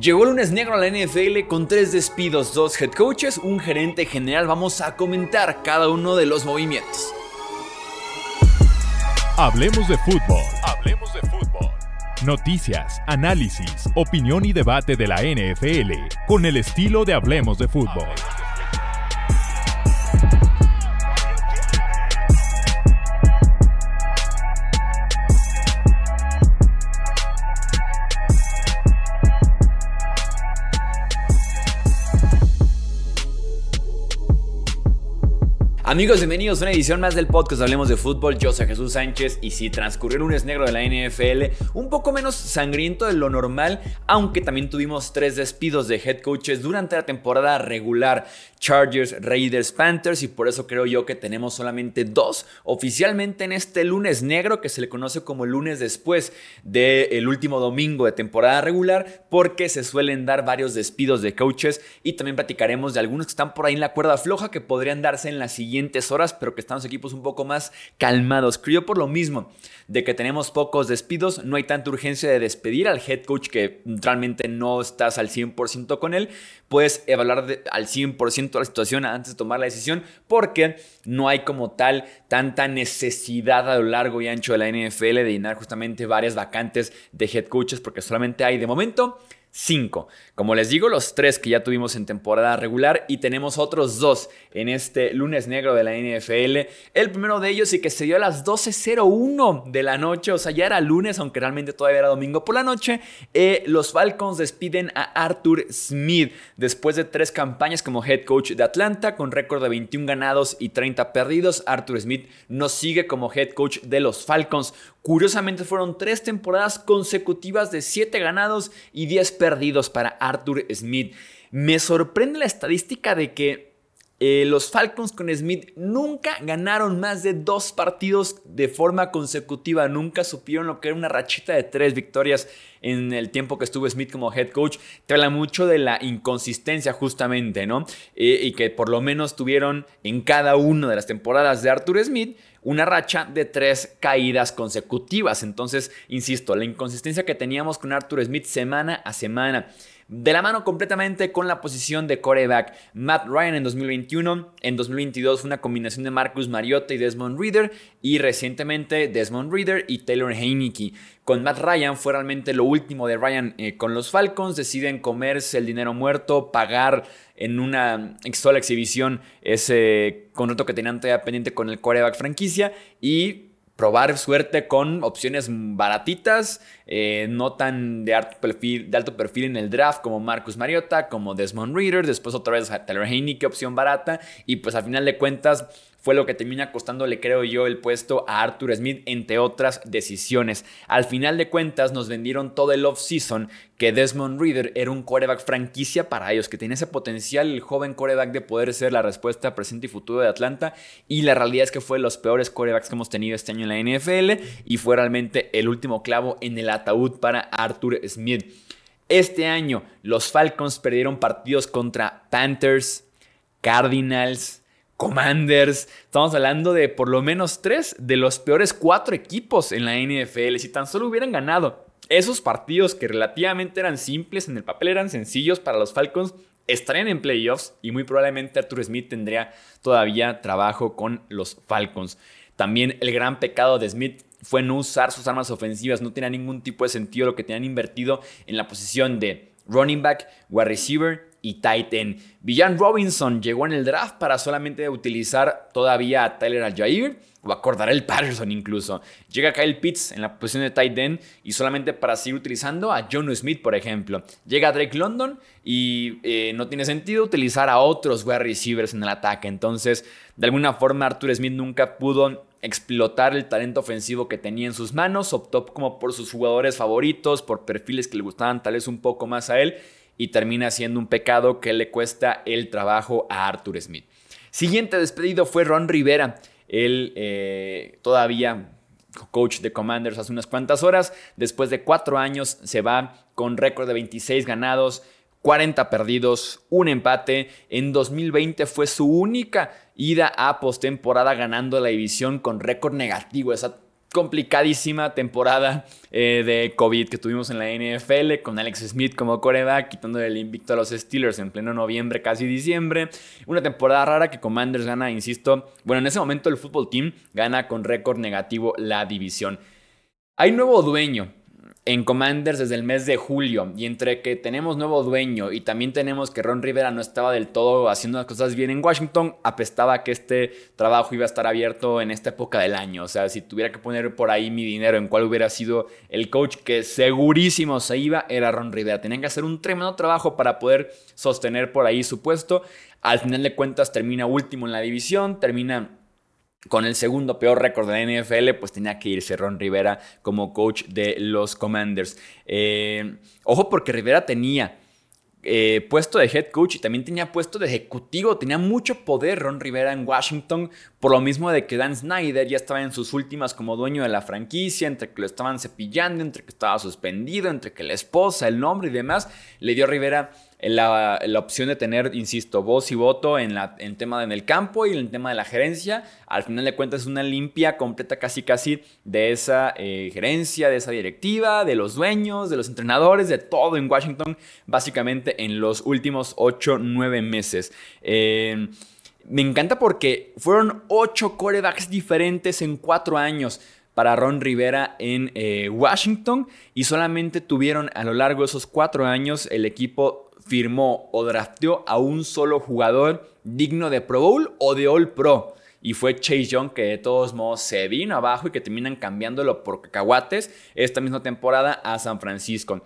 Llegó el lunes negro a la NFL con tres despidos, dos head coaches, un gerente general. Vamos a comentar cada uno de los movimientos. Hablemos de fútbol. Hablemos de fútbol. Noticias, análisis, opinión y debate de la NFL con el estilo de Hablemos de fútbol. Amigos, bienvenidos a una edición más del podcast Hablemos de Fútbol. Yo soy Jesús Sánchez y si transcurrió el lunes negro de la NFL, un poco menos sangriento de lo normal, aunque también tuvimos tres despidos de head coaches durante la temporada regular. Chargers, Raiders, Panthers y por eso creo yo que tenemos solamente dos oficialmente en este lunes negro que se le conoce como el lunes después del último domingo de temporada regular porque se suelen dar varios despidos de coaches y también platicaremos de algunos que están por ahí en la cuerda floja que podrían darse en la siguiente horas, pero que están los equipos un poco más calmados. Creo por lo mismo de que tenemos pocos despidos, no hay tanta urgencia de despedir al head coach que realmente no estás al 100% con él. Puedes evaluar al 100% la situación antes de tomar la decisión porque no hay como tal tanta necesidad a lo largo y ancho de la NFL de llenar justamente varias vacantes de head coaches porque solamente hay de momento 5. Como les digo, los tres que ya tuvimos en temporada regular y tenemos otros dos en este lunes negro de la NFL. El primero de ellos y que se dio a las 12.01 de la noche, o sea, ya era lunes, aunque realmente todavía era domingo por la noche. Eh, los Falcons despiden a Arthur Smith después de tres campañas como head coach de Atlanta con récord de 21 ganados y 30 perdidos. Arthur Smith no sigue como head coach de los Falcons. Curiosamente fueron tres temporadas consecutivas de 7 ganados y 10 perdidos para Arthur Smith. Me sorprende la estadística de que eh, los Falcons con Smith nunca ganaron más de dos partidos de forma consecutiva, nunca supieron lo que era una rachita de tres victorias en el tiempo que estuvo Smith como head coach. Te habla mucho de la inconsistencia justamente, ¿no? Eh, y que por lo menos tuvieron en cada una de las temporadas de Arthur Smith una racha de tres caídas consecutivas. Entonces, insisto, la inconsistencia que teníamos con Arthur Smith semana a semana. De la mano completamente con la posición de coreback Matt Ryan en 2021. En 2022 fue una combinación de Marcus Mariota y Desmond Reader. Y recientemente Desmond Reader y Taylor Heineke. Con Matt Ryan fue realmente lo último de Ryan eh, con los Falcons. Deciden comerse el dinero muerto, pagar en una sola exhibición ese contrato que tenían todavía pendiente con el coreback franquicia. Y probar suerte con opciones baratitas, eh, no tan de alto, perfil, de alto perfil en el draft como Marcus Mariota, como Desmond Reader, después otra vez Taylor Heineke, opción barata, y pues al final de cuentas fue lo que termina costándole, creo yo, el puesto a Arthur Smith, entre otras decisiones. Al final de cuentas, nos vendieron todo el off-season que Desmond Reader era un coreback franquicia para ellos, que tenía ese potencial, el joven coreback de poder ser la respuesta presente y futuro de Atlanta. Y la realidad es que fue de los peores corebacks que hemos tenido este año en la NFL y fue realmente el último clavo en el ataúd para Arthur Smith. Este año, los Falcons perdieron partidos contra Panthers, Cardinals, Commanders. Estamos hablando de por lo menos tres de los peores cuatro equipos en la NFL. Si tan solo hubieran ganado esos partidos que relativamente eran simples, en el papel eran sencillos para los Falcons, estarían en playoffs y muy probablemente Arthur Smith tendría todavía trabajo con los Falcons. También el gran pecado de Smith fue no usar sus armas ofensivas, no tenía ningún tipo de sentido lo que tenían invertido en la posición de running back, wide receiver y tight end. Villan Robinson llegó en el draft para solamente utilizar todavía a Tyler Aljair o a el Patterson incluso. Llega Kyle Pitts en la posición de tight y solamente para seguir utilizando a John Smith, por ejemplo. Llega Drake London y eh, no tiene sentido utilizar a otros wide receivers en el ataque. Entonces, de alguna forma, Arthur Smith nunca pudo explotar el talento ofensivo que tenía en sus manos. Optó como por sus jugadores favoritos, por perfiles que le gustaban tal vez un poco más a él y termina siendo un pecado que le cuesta el trabajo a Arthur Smith. Siguiente despedido fue Ron Rivera, él eh, todavía coach de Commanders hace unas cuantas horas. Después de cuatro años se va con récord de 26 ganados, 40 perdidos, un empate. En 2020 fue su única ida a postemporada ganando la división con récord negativo. Esa complicadísima temporada eh, de COVID que tuvimos en la NFL con Alex Smith como coreback, quitándole el invicto a los Steelers en pleno noviembre, casi diciembre. Una temporada rara que Commanders gana, insisto, bueno, en ese momento el fútbol team gana con récord negativo la división. Hay nuevo dueño, en Commanders desde el mes de julio y entre que tenemos nuevo dueño y también tenemos que Ron Rivera no estaba del todo haciendo las cosas bien en Washington, apestaba que este trabajo iba a estar abierto en esta época del año. O sea, si tuviera que poner por ahí mi dinero en cuál hubiera sido el coach que segurísimo se iba, era Ron Rivera. Tenían que hacer un tremendo trabajo para poder sostener por ahí su puesto. Al final de cuentas termina último en la división, termina con el segundo peor récord de la NFL, pues tenía que irse Ron Rivera como coach de los Commanders. Eh, ojo porque Rivera tenía eh, puesto de head coach y también tenía puesto de ejecutivo. Tenía mucho poder Ron Rivera en Washington, por lo mismo de que Dan Snyder ya estaba en sus últimas como dueño de la franquicia, entre que lo estaban cepillando, entre que estaba suspendido, entre que la esposa, el nombre y demás, le dio a Rivera la, opción de tener, insisto, voz y voto en, la, en tema en el campo y en el tema de la gerencia. Al final de cuentas es una limpia completa casi casi de esa eh, gerencia, de esa directiva, de los dueños, de los entrenadores, de todo en Washington, básicamente en los últimos 8, 9 meses. Eh, me encanta porque fueron 8 corebacks diferentes en 4 años para Ron Rivera en eh, Washington y solamente tuvieron a lo largo de esos cuatro años el equipo firmó o drafteó a un solo jugador digno de Pro Bowl o de All Pro. Y fue Chase Young que de todos modos se vino abajo y que terminan cambiándolo por cacahuates esta misma temporada a San Francisco.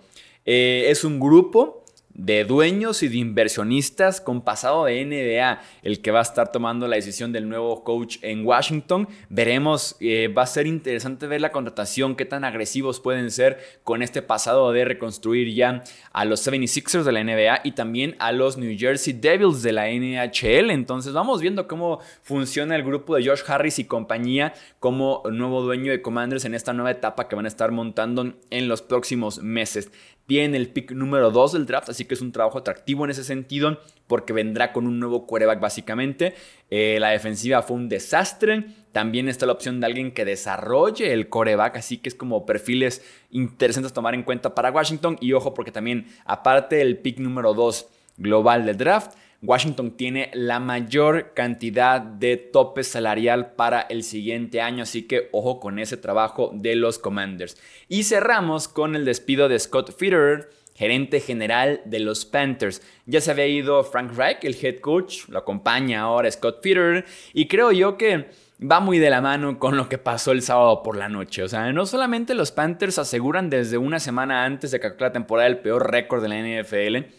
Eh, es un grupo de dueños y de inversionistas con pasado de NBA, el que va a estar tomando la decisión del nuevo coach en Washington. Veremos, eh, va a ser interesante ver la contratación, qué tan agresivos pueden ser con este pasado de reconstruir ya a los 76ers de la NBA y también a los New Jersey Devils de la NHL. Entonces vamos viendo cómo funciona el grupo de Josh Harris y compañía como nuevo dueño de Commanders en esta nueva etapa que van a estar montando en los próximos meses tiene el pick número 2 del draft, así que es un trabajo atractivo en ese sentido, porque vendrá con un nuevo quarterback básicamente. Eh, la defensiva fue un desastre. También está la opción de alguien que desarrolle el coreback, así que es como perfiles interesantes a tomar en cuenta para Washington. Y ojo, porque también, aparte del pick número 2 global del draft, Washington tiene la mayor cantidad de tope salarial para el siguiente año, así que ojo con ese trabajo de los Commanders. Y cerramos con el despido de Scott Fitterer, gerente general de los Panthers. Ya se había ido Frank Reich, el head coach, lo acompaña ahora Scott Fitterer, y creo yo que va muy de la mano con lo que pasó el sábado por la noche. O sea, no solamente los Panthers aseguran desde una semana antes de que la temporada el peor récord de la NFL,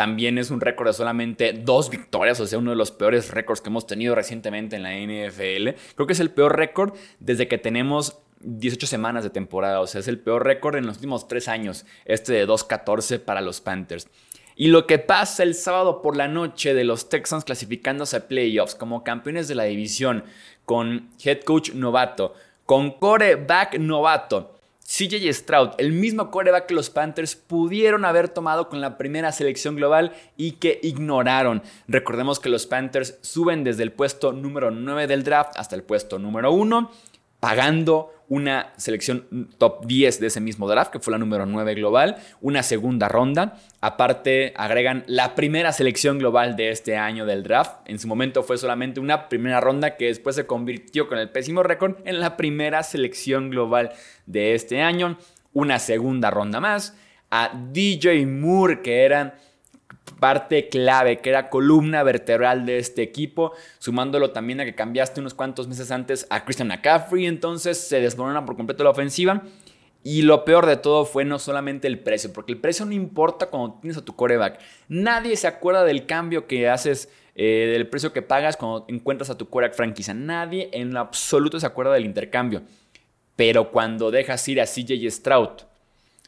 también es un récord de solamente dos victorias, o sea, uno de los peores récords que hemos tenido recientemente en la NFL. Creo que es el peor récord desde que tenemos 18 semanas de temporada, o sea, es el peor récord en los últimos tres años, este de 2-14 para los Panthers. Y lo que pasa el sábado por la noche de los Texans clasificándose a playoffs como campeones de la división, con head coach novato, con coreback novato, CJ Stroud, el mismo coreback que los Panthers pudieron haber tomado con la primera selección global y que ignoraron. Recordemos que los Panthers suben desde el puesto número 9 del draft hasta el puesto número 1 pagando una selección top 10 de ese mismo draft, que fue la número 9 global, una segunda ronda. Aparte, agregan la primera selección global de este año del draft. En su momento fue solamente una primera ronda que después se convirtió con el pésimo récord en la primera selección global de este año. Una segunda ronda más. A DJ Moore, que era parte clave, que era columna vertebral de este equipo, sumándolo también a que cambiaste unos cuantos meses antes a Christian McCaffrey, entonces se desmorona por completo la ofensiva. Y lo peor de todo fue no solamente el precio, porque el precio no importa cuando tienes a tu coreback. Nadie se acuerda del cambio que haces, eh, del precio que pagas cuando encuentras a tu coreback franquicia. Nadie en absoluto se acuerda del intercambio. Pero cuando dejas ir a CJ Stroud,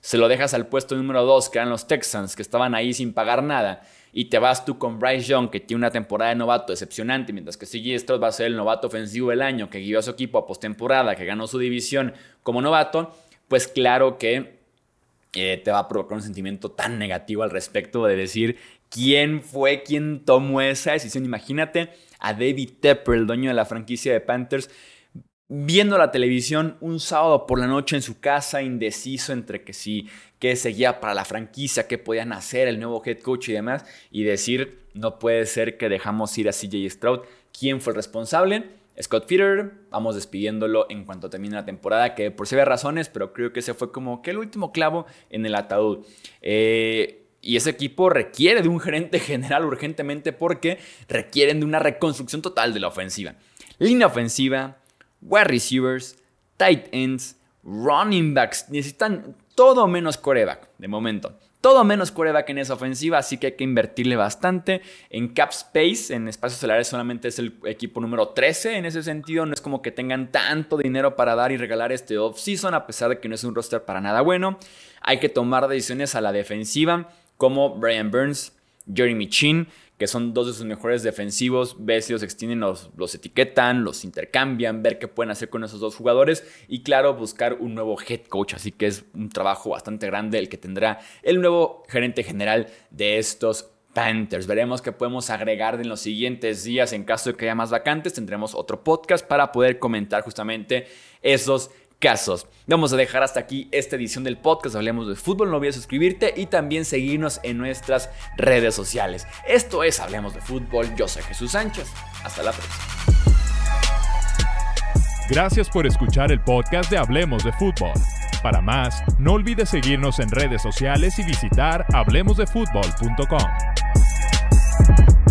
se lo dejas al puesto número 2, que eran los Texans, que estaban ahí sin pagar nada, y te vas tú con Bryce Young, que tiene una temporada de novato decepcionante, mientras que CJ Stroud va a ser el novato ofensivo del año, que guió a su equipo a postemporada, que ganó su división como novato, pues claro que eh, te va a provocar un sentimiento tan negativo al respecto de decir quién fue quien tomó esa decisión. Imagínate a David Tepper, el dueño de la franquicia de Panthers, viendo la televisión un sábado por la noche en su casa, indeciso entre que sí, qué seguía para la franquicia, qué podían hacer el nuevo head coach y demás, y decir, no puede ser que dejamos ir a CJ Stroud. ¿Quién fue el responsable? Scott Peter, vamos despidiéndolo en cuanto termine la temporada, que por varias razones, pero creo que ese fue como que el último clavo en el ataúd. Eh, y ese equipo requiere de un gerente general urgentemente porque requieren de una reconstrucción total de la ofensiva. Línea ofensiva, wide receivers, tight ends, running backs. Necesitan todo menos coreback de momento. Todo menos coreback en esa ofensiva, así que hay que invertirle bastante. En cap space, en espacios celulares, solamente es el equipo número 13 en ese sentido. No es como que tengan tanto dinero para dar y regalar este off-season, a pesar de que no es un roster para nada bueno. Hay que tomar decisiones a la defensiva, como Brian Burns, Jeremy Chin, que son dos de sus mejores defensivos. Ver si los extienden, los, los, etiquetan, los intercambian, ver qué pueden hacer con esos dos jugadores. Y claro, buscar un nuevo head coach. Así que es un trabajo bastante grande el que tendrá el nuevo gerente general de estos Panthers. Veremos qué podemos agregar en los siguientes días. En caso de que haya más vacantes, tendremos otro podcast para poder comentar justamente esos casos. Vamos a dejar hasta aquí esta edición del podcast. Hablemos de fútbol. No olvides suscribirte y también seguirnos en nuestras redes sociales. Esto es Hablemos de fútbol. Yo soy Jesús Sánchez. Hasta la próxima. Gracias por escuchar el podcast de Hablemos de fútbol. Para más, no olvides seguirnos en redes sociales y visitar hablemosdefutbol.com.